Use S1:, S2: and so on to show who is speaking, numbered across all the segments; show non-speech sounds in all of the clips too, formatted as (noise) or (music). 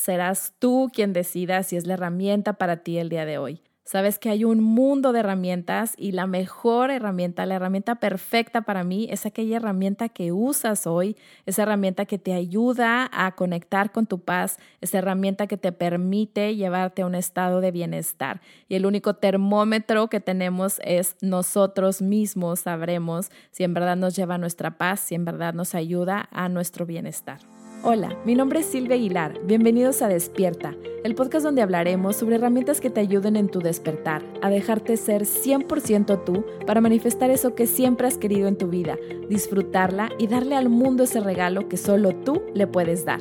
S1: serás tú quien decida si es la herramienta para ti el día de hoy. Sabes que hay un mundo de herramientas y la mejor herramienta, la herramienta perfecta para mí es aquella herramienta que usas hoy, esa herramienta que te ayuda a conectar con tu paz, esa herramienta que te permite llevarte a un estado de bienestar. Y el único termómetro que tenemos es nosotros mismos sabremos si en verdad nos lleva a nuestra paz, si en verdad nos ayuda a nuestro bienestar. Hola, mi nombre es Silvia Aguilar. Bienvenidos a Despierta, el podcast donde hablaremos sobre herramientas que te ayuden en tu despertar, a dejarte ser 100% tú para manifestar eso que siempre has querido en tu vida, disfrutarla y darle al mundo ese regalo que solo tú le puedes dar.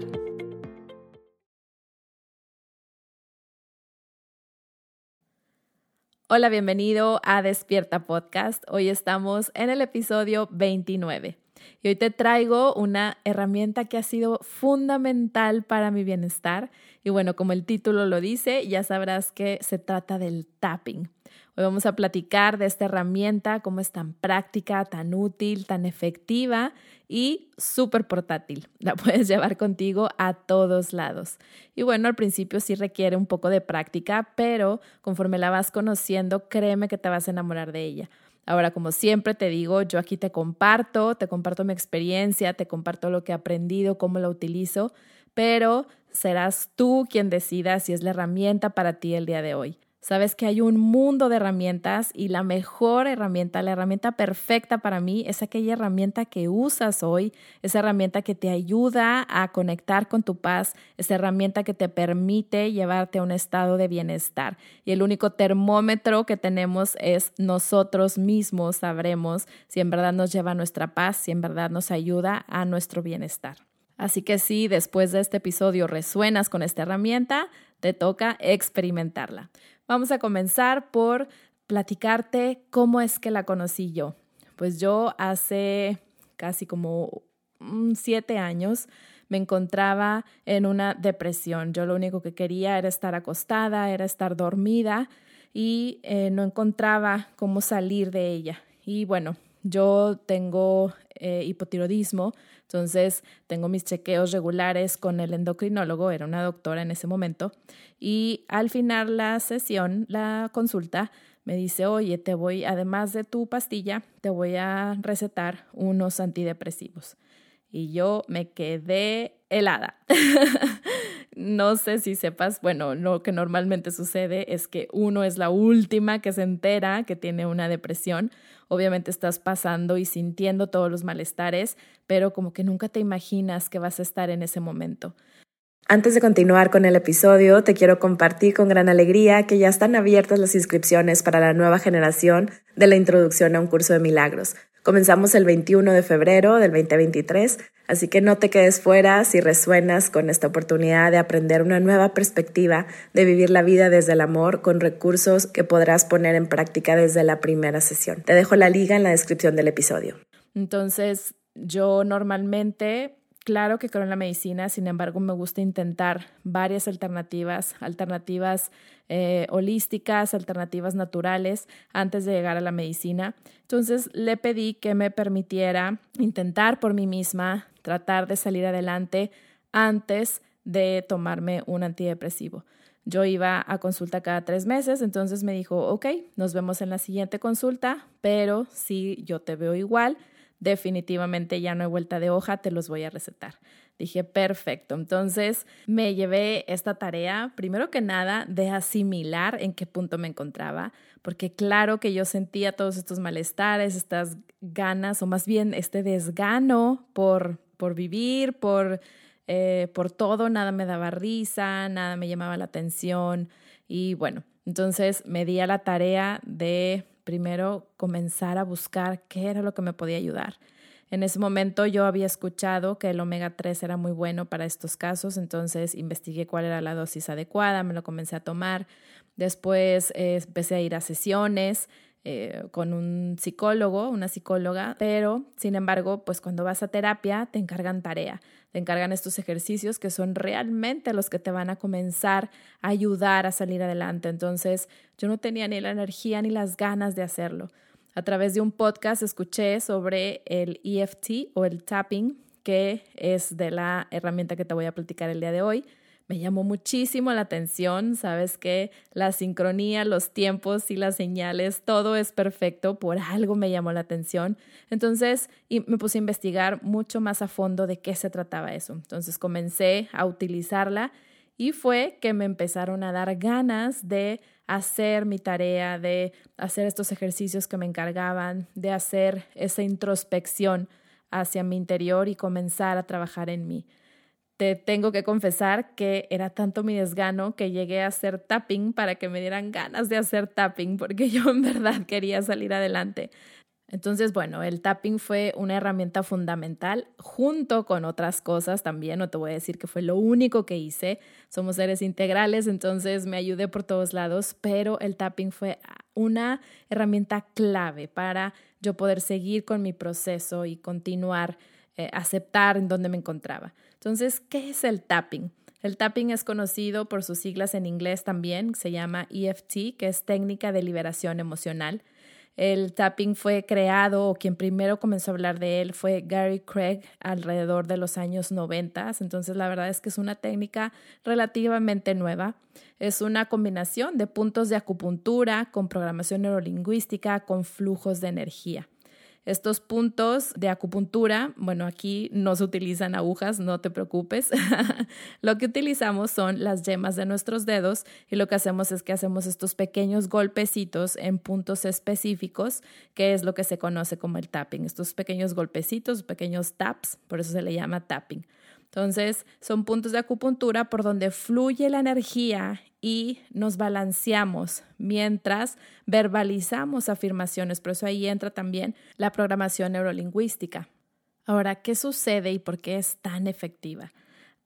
S1: Hola, bienvenido a Despierta Podcast. Hoy estamos en el episodio 29. Y hoy te traigo una herramienta que ha sido fundamental para mi bienestar. Y bueno, como el título lo dice, ya sabrás que se trata del tapping. Hoy vamos a platicar de esta herramienta, cómo es tan práctica, tan útil, tan efectiva y súper portátil. La (laughs) puedes llevar contigo a todos lados. Y bueno, al principio sí requiere un poco de práctica, pero conforme la vas conociendo, créeme que te vas a enamorar de ella. Ahora, como siempre te digo, yo aquí te comparto, te comparto mi experiencia, te comparto lo que he aprendido, cómo la utilizo, pero serás tú quien decida si es la herramienta para ti el día de hoy. Sabes que hay un mundo de herramientas y la mejor herramienta, la herramienta perfecta para mí es aquella herramienta que usas hoy, esa herramienta que te ayuda a conectar con tu paz, esa herramienta que te permite llevarte a un estado de bienestar. Y el único termómetro que tenemos es nosotros mismos sabremos si en verdad nos lleva a nuestra paz, si en verdad nos ayuda a nuestro bienestar. Así que si después de este episodio resuenas con esta herramienta, te toca experimentarla. Vamos a comenzar por platicarte cómo es que la conocí yo. Pues yo hace casi como siete años me encontraba en una depresión. Yo lo único que quería era estar acostada, era estar dormida y eh, no encontraba cómo salir de ella. Y bueno, yo tengo eh, hipotiroidismo, entonces tengo mis chequeos regulares con el endocrinólogo, era una doctora en ese momento, y al final la sesión, la consulta, me dice, oye, te voy, además de tu pastilla, te voy a recetar unos antidepresivos. Y yo me quedé helada. (laughs) no sé si sepas, bueno, lo que normalmente sucede es que uno es la última que se entera que tiene una depresión. Obviamente estás pasando y sintiendo todos los malestares, pero como que nunca te imaginas que vas a estar en ese momento. Antes de continuar con el episodio, te quiero compartir con gran alegría que ya están abiertas las inscripciones para la nueva generación de la introducción a un curso de milagros. Comenzamos el 21 de febrero del 2023, así que no te quedes fuera si resuenas con esta oportunidad de aprender una nueva perspectiva de vivir la vida desde el amor con recursos que podrás poner en práctica desde la primera sesión. Te dejo la liga en la descripción del episodio. Entonces, yo normalmente Claro que creo en la medicina, sin embargo me gusta intentar varias alternativas, alternativas eh, holísticas, alternativas naturales antes de llegar a la medicina. Entonces le pedí que me permitiera intentar por mí misma tratar de salir adelante antes de tomarme un antidepresivo. Yo iba a consulta cada tres meses, entonces me dijo, ok, nos vemos en la siguiente consulta, pero si yo te veo igual, definitivamente ya no hay vuelta de hoja, te los voy a recetar. Dije, perfecto. Entonces me llevé esta tarea, primero que nada, de asimilar en qué punto me encontraba, porque claro que yo sentía todos estos malestares, estas ganas, o más bien este desgano por, por vivir, por, eh, por todo, nada me daba risa, nada me llamaba la atención. Y bueno, entonces me di a la tarea de primero comenzar a buscar qué era lo que me podía ayudar. En ese momento yo había escuchado que el omega 3 era muy bueno para estos casos, entonces investigué cuál era la dosis adecuada, me lo comencé a tomar. Después eh, empecé a ir a sesiones, eh, con un psicólogo, una psicóloga, pero sin embargo, pues cuando vas a terapia te encargan tarea, te encargan estos ejercicios que son realmente los que te van a comenzar a ayudar a salir adelante. Entonces yo no tenía ni la energía ni las ganas de hacerlo. A través de un podcast escuché sobre el EFT o el tapping, que es de la herramienta que te voy a platicar el día de hoy me llamó muchísimo la atención, sabes que la sincronía, los tiempos y las señales, todo es perfecto, por algo me llamó la atención. Entonces me puse a investigar mucho más a fondo de qué se trataba eso. Entonces comencé a utilizarla y fue que me empezaron a dar ganas de hacer mi tarea, de hacer estos ejercicios que me encargaban, de hacer esa introspección hacia mi interior y comenzar a trabajar en mí te tengo que confesar que era tanto mi desgano que llegué a hacer tapping para que me dieran ganas de hacer tapping, porque (laughs) yo en verdad quería salir adelante. Entonces, bueno, el tapping fue una herramienta fundamental junto con otras cosas también, no te voy a decir que fue lo único que hice, somos seres integrales, entonces me ayudé por todos lados, pero el tapping fue una herramienta clave para yo poder seguir con mi proceso y continuar eh, aceptar en dónde me encontraba. Entonces, ¿qué es el tapping? El tapping es conocido por sus siglas en inglés también, se llama EFT, que es técnica de liberación emocional. El tapping fue creado, o quien primero comenzó a hablar de él fue Gary Craig alrededor de los años 90. Entonces, la verdad es que es una técnica relativamente nueva. Es una combinación de puntos de acupuntura con programación neurolingüística, con flujos de energía. Estos puntos de acupuntura, bueno, aquí no se utilizan agujas, no te preocupes. (laughs) lo que utilizamos son las yemas de nuestros dedos y lo que hacemos es que hacemos estos pequeños golpecitos en puntos específicos, que es lo que se conoce como el tapping. Estos pequeños golpecitos, pequeños taps, por eso se le llama tapping. Entonces, son puntos de acupuntura por donde fluye la energía y nos balanceamos mientras verbalizamos afirmaciones. Por eso ahí entra también la programación neurolingüística. Ahora, ¿qué sucede y por qué es tan efectiva?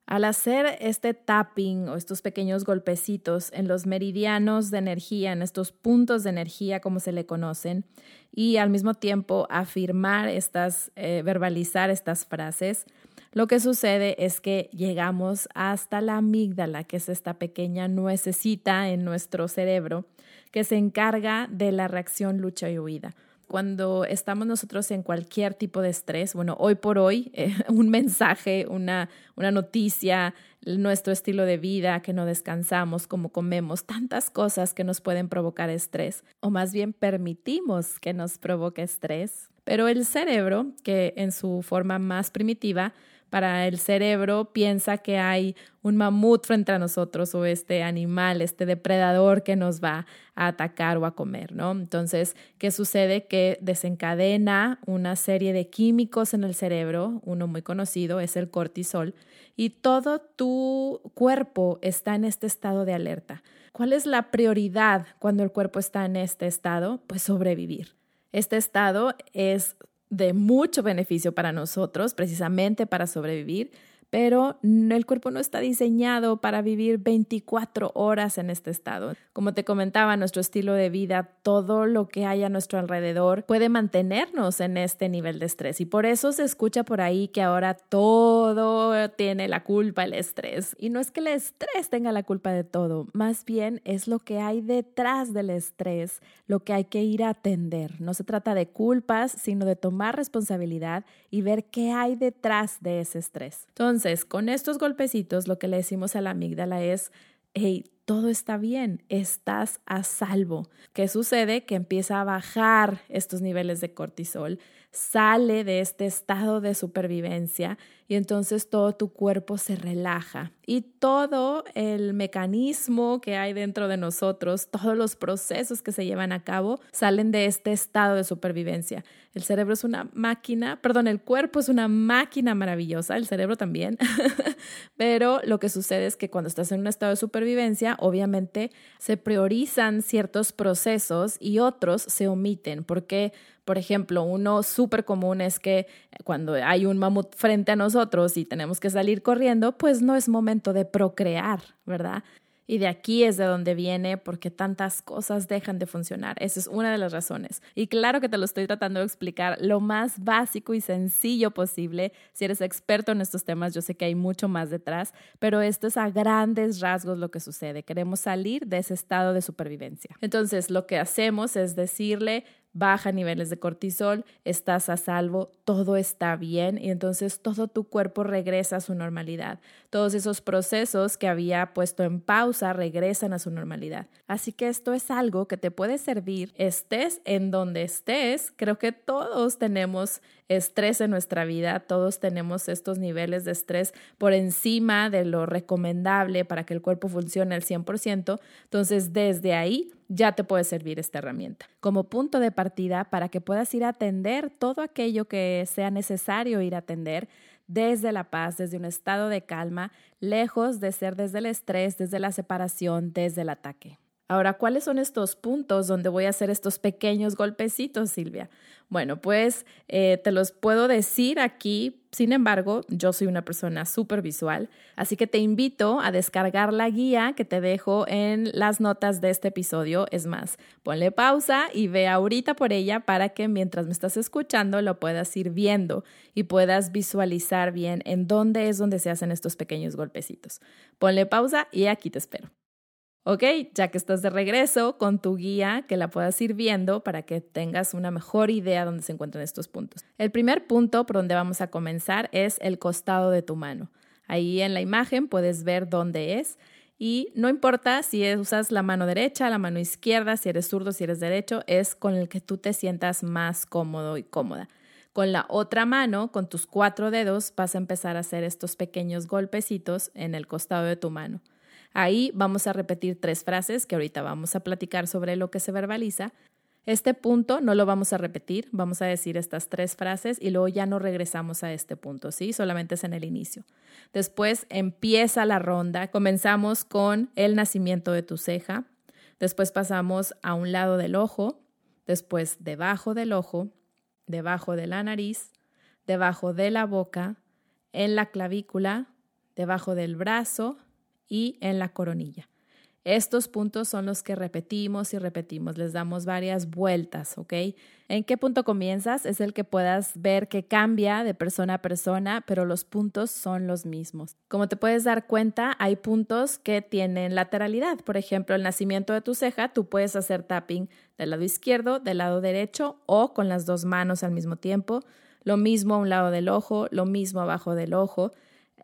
S1: Al hacer este tapping o estos pequeños golpecitos en los meridianos de energía, en estos puntos de energía como se le conocen, y al mismo tiempo afirmar estas, eh, verbalizar estas frases, lo que sucede es que llegamos hasta la amígdala, que es esta pequeña nuececita en nuestro cerebro que se encarga de la reacción lucha y huida. Cuando estamos nosotros en cualquier tipo de estrés, bueno, hoy por hoy, (laughs) eh, un mensaje, una, una noticia, nuestro estilo de vida, que no descansamos, cómo comemos, tantas cosas que nos pueden provocar estrés, o más bien permitimos que nos provoque estrés. Pero el cerebro, que en su forma más primitiva, para el cerebro piensa que hay un mamut frente a nosotros o este animal, este depredador que nos va a atacar o a comer, ¿no? Entonces, ¿qué sucede? Que desencadena una serie de químicos en el cerebro, uno muy conocido es el cortisol, y todo tu cuerpo está en este estado de alerta. ¿Cuál es la prioridad cuando el cuerpo está en este estado? Pues sobrevivir. Este estado es de mucho beneficio para nosotros, precisamente para sobrevivir, pero el cuerpo no está diseñado para vivir 24 horas en este estado. Como te comentaba, nuestro estilo de vida, todo lo que hay a nuestro alrededor puede mantenernos en este nivel de estrés y por eso se escucha por ahí que ahora todo tiene la culpa el estrés. Y no es que el estrés tenga la culpa de todo, más bien es lo que hay detrás del estrés, lo que hay que ir a atender. No se trata de culpas, sino de tomar responsabilidad y ver qué hay detrás de ese estrés. Entonces, entonces, con estos golpecitos, lo que le decimos a la amígdala es, hey, todo está bien, estás a salvo. ¿Qué sucede? Que empieza a bajar estos niveles de cortisol, sale de este estado de supervivencia y entonces todo tu cuerpo se relaja y todo el mecanismo que hay dentro de nosotros, todos los procesos que se llevan a cabo salen de este estado de supervivencia. El cerebro es una máquina, perdón, el cuerpo es una máquina maravillosa, el cerebro también, (laughs) pero lo que sucede es que cuando estás en un estado de supervivencia, obviamente se priorizan ciertos procesos y otros se omiten porque por ejemplo, uno súper común es que cuando hay un mamut frente a nosotros y tenemos que salir corriendo, pues no es momento de procrear, ¿verdad? Y de aquí es de donde viene porque tantas cosas dejan de funcionar. Esa es una de las razones. Y claro que te lo estoy tratando de explicar lo más básico y sencillo posible. Si eres experto en estos temas, yo sé que hay mucho más detrás, pero esto es a grandes rasgos lo que sucede. Queremos salir de ese estado de supervivencia. Entonces, lo que hacemos es decirle, baja niveles de cortisol, estás a salvo, todo está bien y entonces todo tu cuerpo regresa a su normalidad. Todos esos procesos que había puesto en pausa regresan a su normalidad. Así que esto es algo que te puede servir, estés en donde estés. Creo que todos tenemos estrés en nuestra vida, todos tenemos estos niveles de estrés por encima de lo recomendable para que el cuerpo funcione al 100%. Entonces, desde ahí ya te puede servir esta herramienta como punto de partida para que puedas ir a atender todo aquello que sea necesario ir a atender desde la paz, desde un estado de calma, lejos de ser desde el estrés, desde la separación, desde el ataque. Ahora, ¿cuáles son estos puntos donde voy a hacer estos pequeños golpecitos, Silvia? Bueno, pues eh, te los puedo decir aquí. Sin embargo, yo soy una persona súper visual, así que te invito a descargar la guía que te dejo en las notas de este episodio. Es más, ponle pausa y ve ahorita por ella para que mientras me estás escuchando lo puedas ir viendo y puedas visualizar bien en dónde es donde se hacen estos pequeños golpecitos. Ponle pausa y aquí te espero. Ok, ya que estás de regreso con tu guía, que la puedas ir viendo para que tengas una mejor idea dónde se encuentran estos puntos. El primer punto por donde vamos a comenzar es el costado de tu mano. Ahí en la imagen puedes ver dónde es y no importa si usas la mano derecha, la mano izquierda, si eres zurdo, si eres derecho, es con el que tú te sientas más cómodo y cómoda. Con la otra mano, con tus cuatro dedos, vas a empezar a hacer estos pequeños golpecitos en el costado de tu mano. Ahí vamos a repetir tres frases que ahorita vamos a platicar sobre lo que se verbaliza. Este punto no lo vamos a repetir, vamos a decir estas tres frases y luego ya no regresamos a este punto, ¿sí? Solamente es en el inicio. Después empieza la ronda, comenzamos con el nacimiento de tu ceja, después pasamos a un lado del ojo, después debajo del ojo, debajo de la nariz, debajo de la boca, en la clavícula, debajo del brazo, y en la coronilla. Estos puntos son los que repetimos y repetimos, les damos varias vueltas, ¿ok? ¿En qué punto comienzas? Es el que puedas ver que cambia de persona a persona, pero los puntos son los mismos. Como te puedes dar cuenta, hay puntos que tienen lateralidad. Por ejemplo, el nacimiento de tu ceja, tú puedes hacer tapping del lado izquierdo, del lado derecho o con las dos manos al mismo tiempo. Lo mismo a un lado del ojo, lo mismo abajo del ojo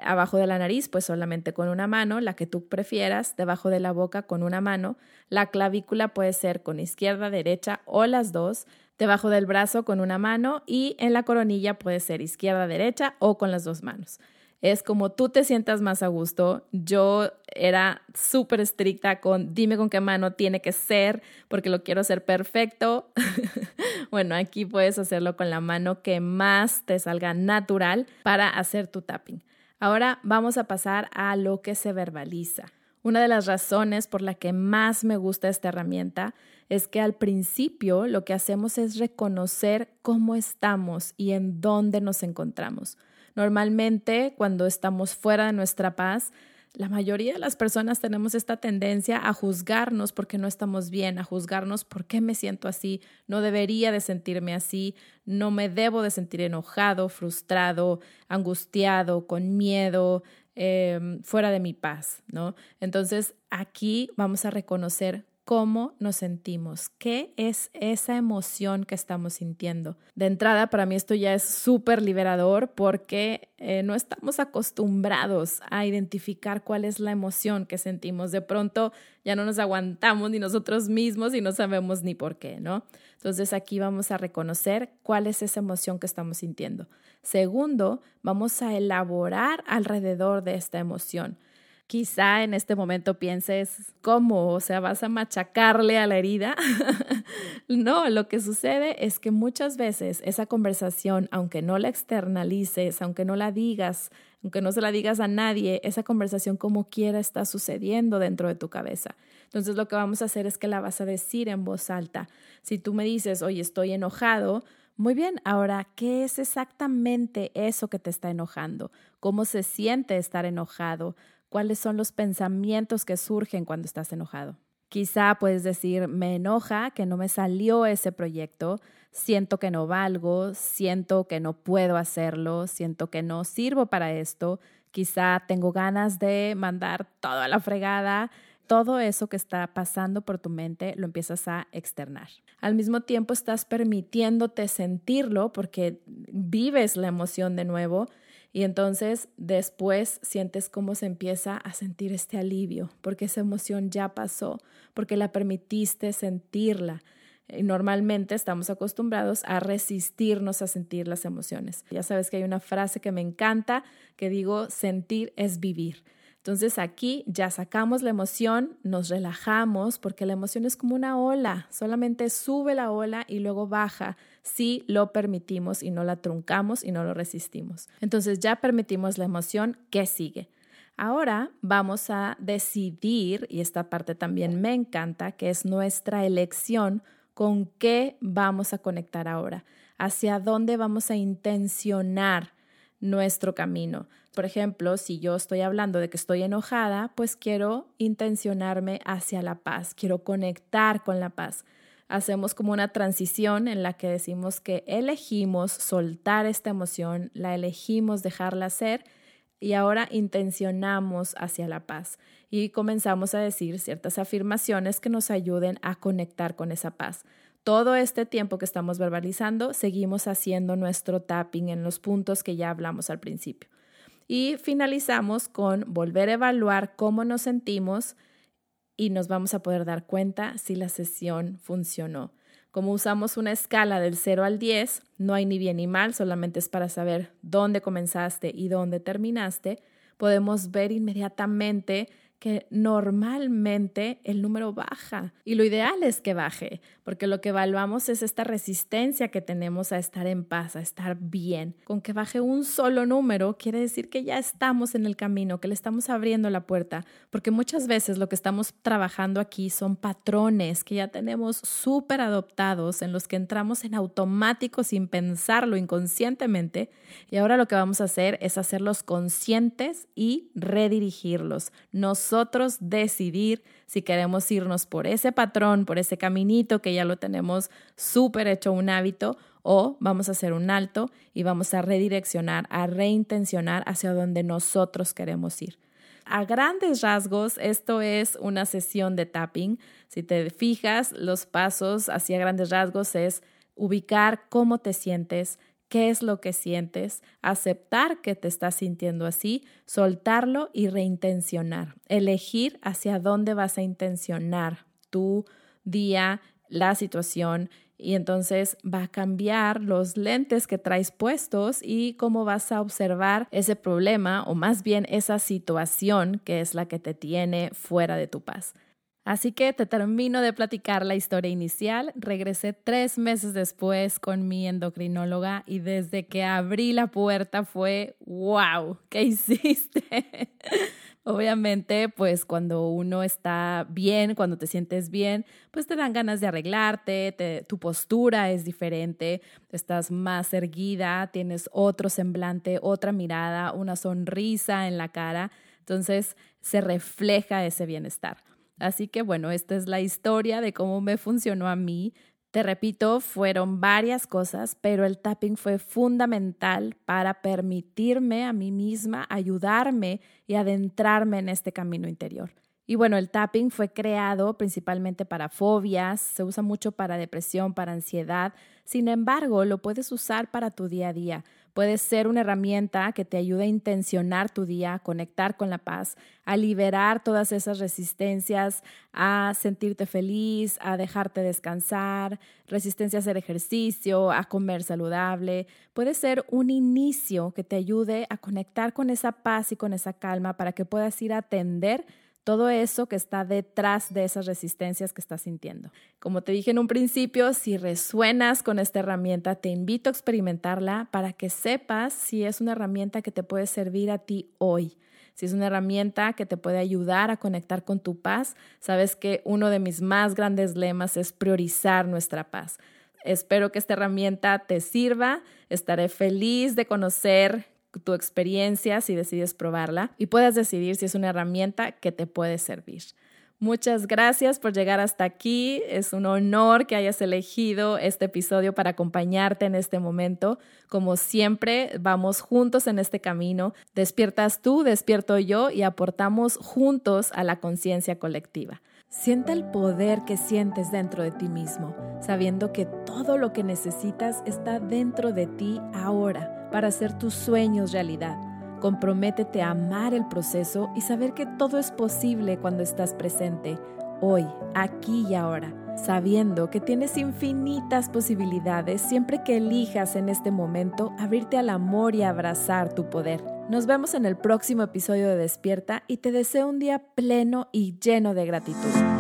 S1: abajo de la nariz, pues solamente con una mano, la que tú prefieras, debajo de la boca con una mano, la clavícula puede ser con izquierda, derecha o las dos, debajo del brazo con una mano y en la coronilla puede ser izquierda, derecha o con las dos manos. Es como tú te sientas más a gusto. Yo era súper estricta con dime con qué mano tiene que ser porque lo quiero hacer perfecto. (laughs) bueno, aquí puedes hacerlo con la mano que más te salga natural para hacer tu tapping. Ahora vamos a pasar a lo que se verbaliza. Una de las razones por la que más me gusta esta herramienta es que al principio lo que hacemos es reconocer cómo estamos y en dónde nos encontramos. Normalmente cuando estamos fuera de nuestra paz, la mayoría de las personas tenemos esta tendencia a juzgarnos porque no estamos bien, a juzgarnos por qué me siento así, no debería de sentirme así, no me debo de sentir enojado, frustrado, angustiado, con miedo, em, fuera de mi paz, ¿no? Entonces aquí vamos a reconocer cómo nos sentimos, qué es esa emoción que estamos sintiendo. De entrada, para mí esto ya es súper liberador porque eh, no estamos acostumbrados a identificar cuál es la emoción que sentimos. De pronto ya no nos aguantamos ni nosotros mismos y no sabemos ni por qué, ¿no? Entonces aquí vamos a reconocer cuál es esa emoción que estamos sintiendo. Segundo, vamos a elaborar alrededor de esta emoción. Quizá en este momento pienses, ¿cómo? O sea, vas a machacarle a la herida. (laughs) no, lo que sucede es que muchas veces esa conversación, aunque no la externalices, aunque no la digas, aunque no se la digas a nadie, esa conversación como quiera está sucediendo dentro de tu cabeza. Entonces lo que vamos a hacer es que la vas a decir en voz alta. Si tú me dices, oye, estoy enojado, muy bien, ahora, ¿qué es exactamente eso que te está enojando? ¿Cómo se siente estar enojado? Cuáles son los pensamientos que surgen cuando estás enojado. Quizá puedes decir, me enoja que no me salió ese proyecto, siento que no valgo, siento que no puedo hacerlo, siento que no sirvo para esto, quizá tengo ganas de mandar toda la fregada, todo eso que está pasando por tu mente lo empiezas a externar. Al mismo tiempo estás permitiéndote sentirlo porque vives la emoción de nuevo y entonces después sientes cómo se empieza a sentir este alivio, porque esa emoción ya pasó, porque la permitiste sentirla. Y normalmente estamos acostumbrados a resistirnos a sentir las emociones. Ya sabes que hay una frase que me encanta que digo, sentir es vivir. Entonces aquí ya sacamos la emoción, nos relajamos porque la emoción es como una ola, solamente sube la ola y luego baja si lo permitimos y no la truncamos y no lo resistimos. Entonces ya permitimos la emoción, ¿qué sigue? Ahora vamos a decidir, y esta parte también me encanta, que es nuestra elección con qué vamos a conectar ahora, hacia dónde vamos a intencionar nuestro camino. Por ejemplo, si yo estoy hablando de que estoy enojada, pues quiero intencionarme hacia la paz, quiero conectar con la paz. Hacemos como una transición en la que decimos que elegimos soltar esta emoción, la elegimos dejarla ser y ahora intencionamos hacia la paz y comenzamos a decir ciertas afirmaciones que nos ayuden a conectar con esa paz. Todo este tiempo que estamos verbalizando, seguimos haciendo nuestro tapping en los puntos que ya hablamos al principio. Y finalizamos con volver a evaluar cómo nos sentimos y nos vamos a poder dar cuenta si la sesión funcionó. Como usamos una escala del 0 al 10, no hay ni bien ni mal, solamente es para saber dónde comenzaste y dónde terminaste, podemos ver inmediatamente que normalmente el número baja y lo ideal es que baje, porque lo que evaluamos es esta resistencia que tenemos a estar en paz, a estar bien. Con que baje un solo número quiere decir que ya estamos en el camino, que le estamos abriendo la puerta, porque muchas veces lo que estamos trabajando aquí son patrones que ya tenemos súper adoptados, en los que entramos en automático sin pensarlo inconscientemente, y ahora lo que vamos a hacer es hacerlos conscientes y redirigirlos. Nos nosotros decidir si queremos irnos por ese patrón, por ese caminito que ya lo tenemos súper hecho un hábito o vamos a hacer un alto y vamos a redireccionar, a reintencionar hacia donde nosotros queremos ir. A grandes rasgos, esto es una sesión de tapping. Si te fijas, los pasos hacia grandes rasgos es ubicar cómo te sientes, qué es lo que sientes, aceptar que te estás sintiendo así, soltarlo y reintencionar, elegir hacia dónde vas a intencionar tu día, la situación y entonces va a cambiar los lentes que traes puestos y cómo vas a observar ese problema o más bien esa situación que es la que te tiene fuera de tu paz. Así que te termino de platicar la historia inicial. Regresé tres meses después con mi endocrinóloga y desde que abrí la puerta fue, wow, ¿qué (laughs) hiciste? Obviamente, pues cuando uno está bien, cuando te sientes bien, pues te dan ganas de arreglarte, tu postura es diferente, estás más erguida, tienes otro semblante, otra mirada, una sonrisa en la cara, entonces se refleja ese bienestar. Así que bueno, esta es la historia de cómo me funcionó a mí. Te repito, fueron varias cosas, pero el tapping fue fundamental para permitirme a mí misma ayudarme y adentrarme en este camino interior. Y bueno, el tapping fue creado principalmente para fobias, se usa mucho para depresión, para ansiedad. Sin embargo, lo puedes usar para tu día a día. Puede ser una herramienta que te ayude a intencionar tu día, a conectar con la paz, a liberar todas esas resistencias, a sentirte feliz, a dejarte descansar, resistencia a hacer ejercicio, a comer saludable. Puede ser un inicio que te ayude a conectar con esa paz y con esa calma para que puedas ir a atender todo eso que está detrás de esas resistencias que estás sintiendo. Como te dije en un principio, si resuenas con esta herramienta, te invito a experimentarla para que sepas si es una herramienta que te puede servir a ti hoy. Si es una herramienta que te puede ayudar a conectar con tu paz, sabes que uno de mis más grandes lemas es priorizar nuestra paz. Espero que esta herramienta te sirva. Estaré feliz de conocer tu experiencia si decides probarla y puedas decidir si es una herramienta que te puede servir. Muchas gracias por llegar hasta aquí. Es un honor que hayas elegido este episodio para acompañarte en este momento. Como siempre, vamos juntos en este camino. Despiertas tú, despierto yo y aportamos juntos a la conciencia colectiva. Sienta el poder que sientes dentro de ti mismo, sabiendo que todo lo que necesitas está dentro de ti ahora para hacer tus sueños realidad. Comprométete a amar el proceso y saber que todo es posible cuando estás presente, hoy, aquí y ahora, sabiendo que tienes infinitas posibilidades siempre que elijas en este momento abrirte al amor y abrazar tu poder. Nos vemos en el próximo episodio de Despierta y te deseo un día pleno y lleno de gratitud.